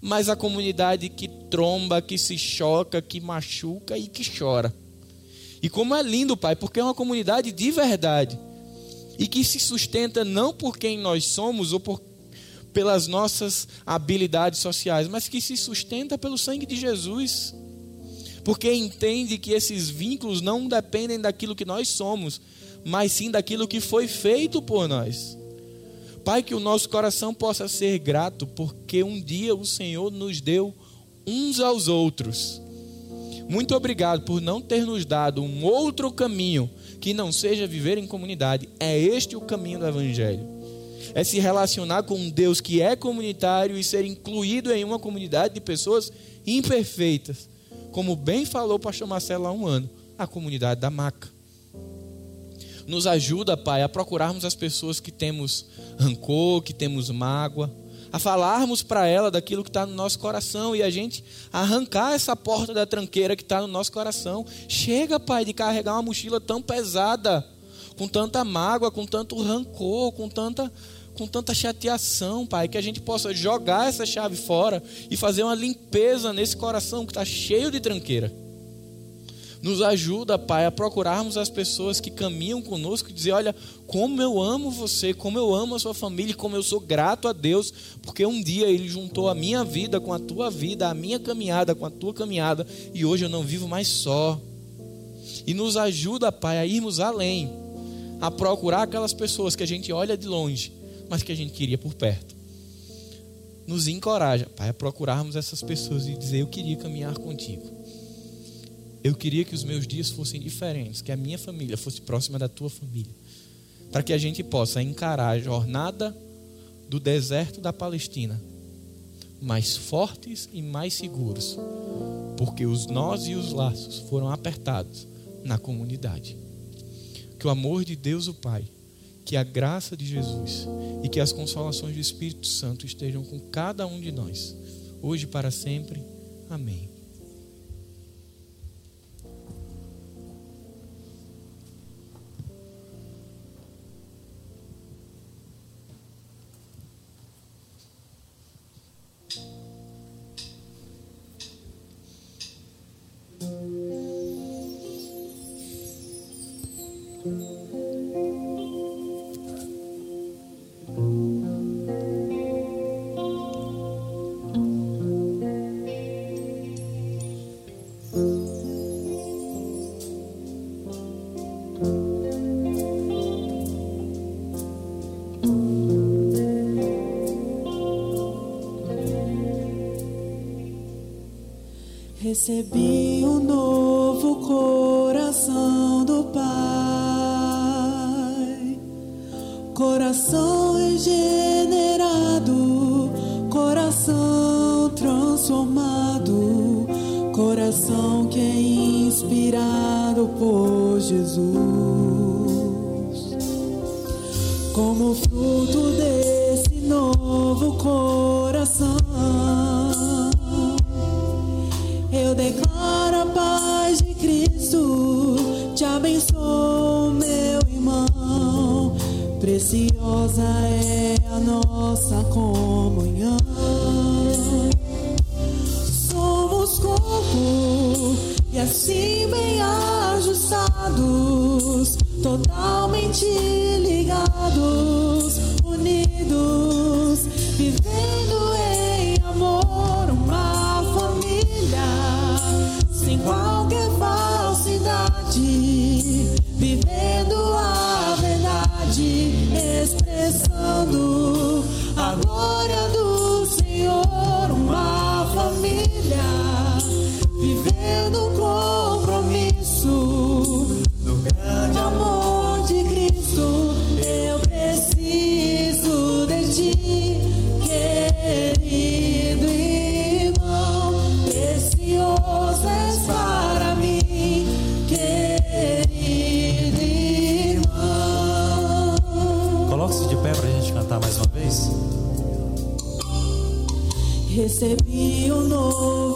mas a comunidade que tromba, que se choca, que machuca e que chora. E como é lindo, Pai, porque é uma comunidade de verdade e que se sustenta não por quem nós somos ou por, pelas nossas habilidades sociais, mas que se sustenta pelo sangue de Jesus porque entende que esses vínculos não dependem daquilo que nós somos, mas sim daquilo que foi feito por nós. Pai, que o nosso coração possa ser grato, porque um dia o Senhor nos deu uns aos outros. Muito obrigado por não ter nos dado um outro caminho que não seja viver em comunidade. É este o caminho do Evangelho. É se relacionar com um Deus que é comunitário e ser incluído em uma comunidade de pessoas imperfeitas como bem falou o pastor Marcelo há um ano, a comunidade da maca. Nos ajuda, Pai, a procurarmos as pessoas que temos rancor, que temos mágoa, a falarmos para ela daquilo que está no nosso coração e a gente arrancar essa porta da tranqueira que está no nosso coração. Chega, Pai, de carregar uma mochila tão pesada, com tanta mágoa, com tanto rancor, com tanta com tanta chateação, Pai, que a gente possa jogar essa chave fora e fazer uma limpeza nesse coração que está cheio de tranqueira. Nos ajuda, Pai, a procurarmos as pessoas que caminham conosco e dizer: Olha, como eu amo você, como eu amo a sua família, como eu sou grato a Deus, porque um dia Ele juntou a minha vida com a tua vida, a minha caminhada com a tua caminhada, e hoje eu não vivo mais só. E nos ajuda, Pai, a irmos além, a procurar aquelas pessoas que a gente olha de longe, mas que a gente queria por perto. Nos encoraja, Pai, a procurarmos essas pessoas e dizer: Eu queria caminhar contigo. Eu queria que os meus dias fossem diferentes, que a minha família fosse próxima da tua família, para que a gente possa encarar a jornada do deserto da Palestina mais fortes e mais seguros, porque os nós e os laços foram apertados na comunidade. Que o amor de Deus o Pai, que a graça de Jesus e que as consolações do Espírito Santo estejam com cada um de nós, hoje e para sempre. Amém. thank you Recebi um novo coração do Pai, coração regenerado, coração transformado, coração que é inspirado por Jesus. Como fruto desse Preciosa é Recebi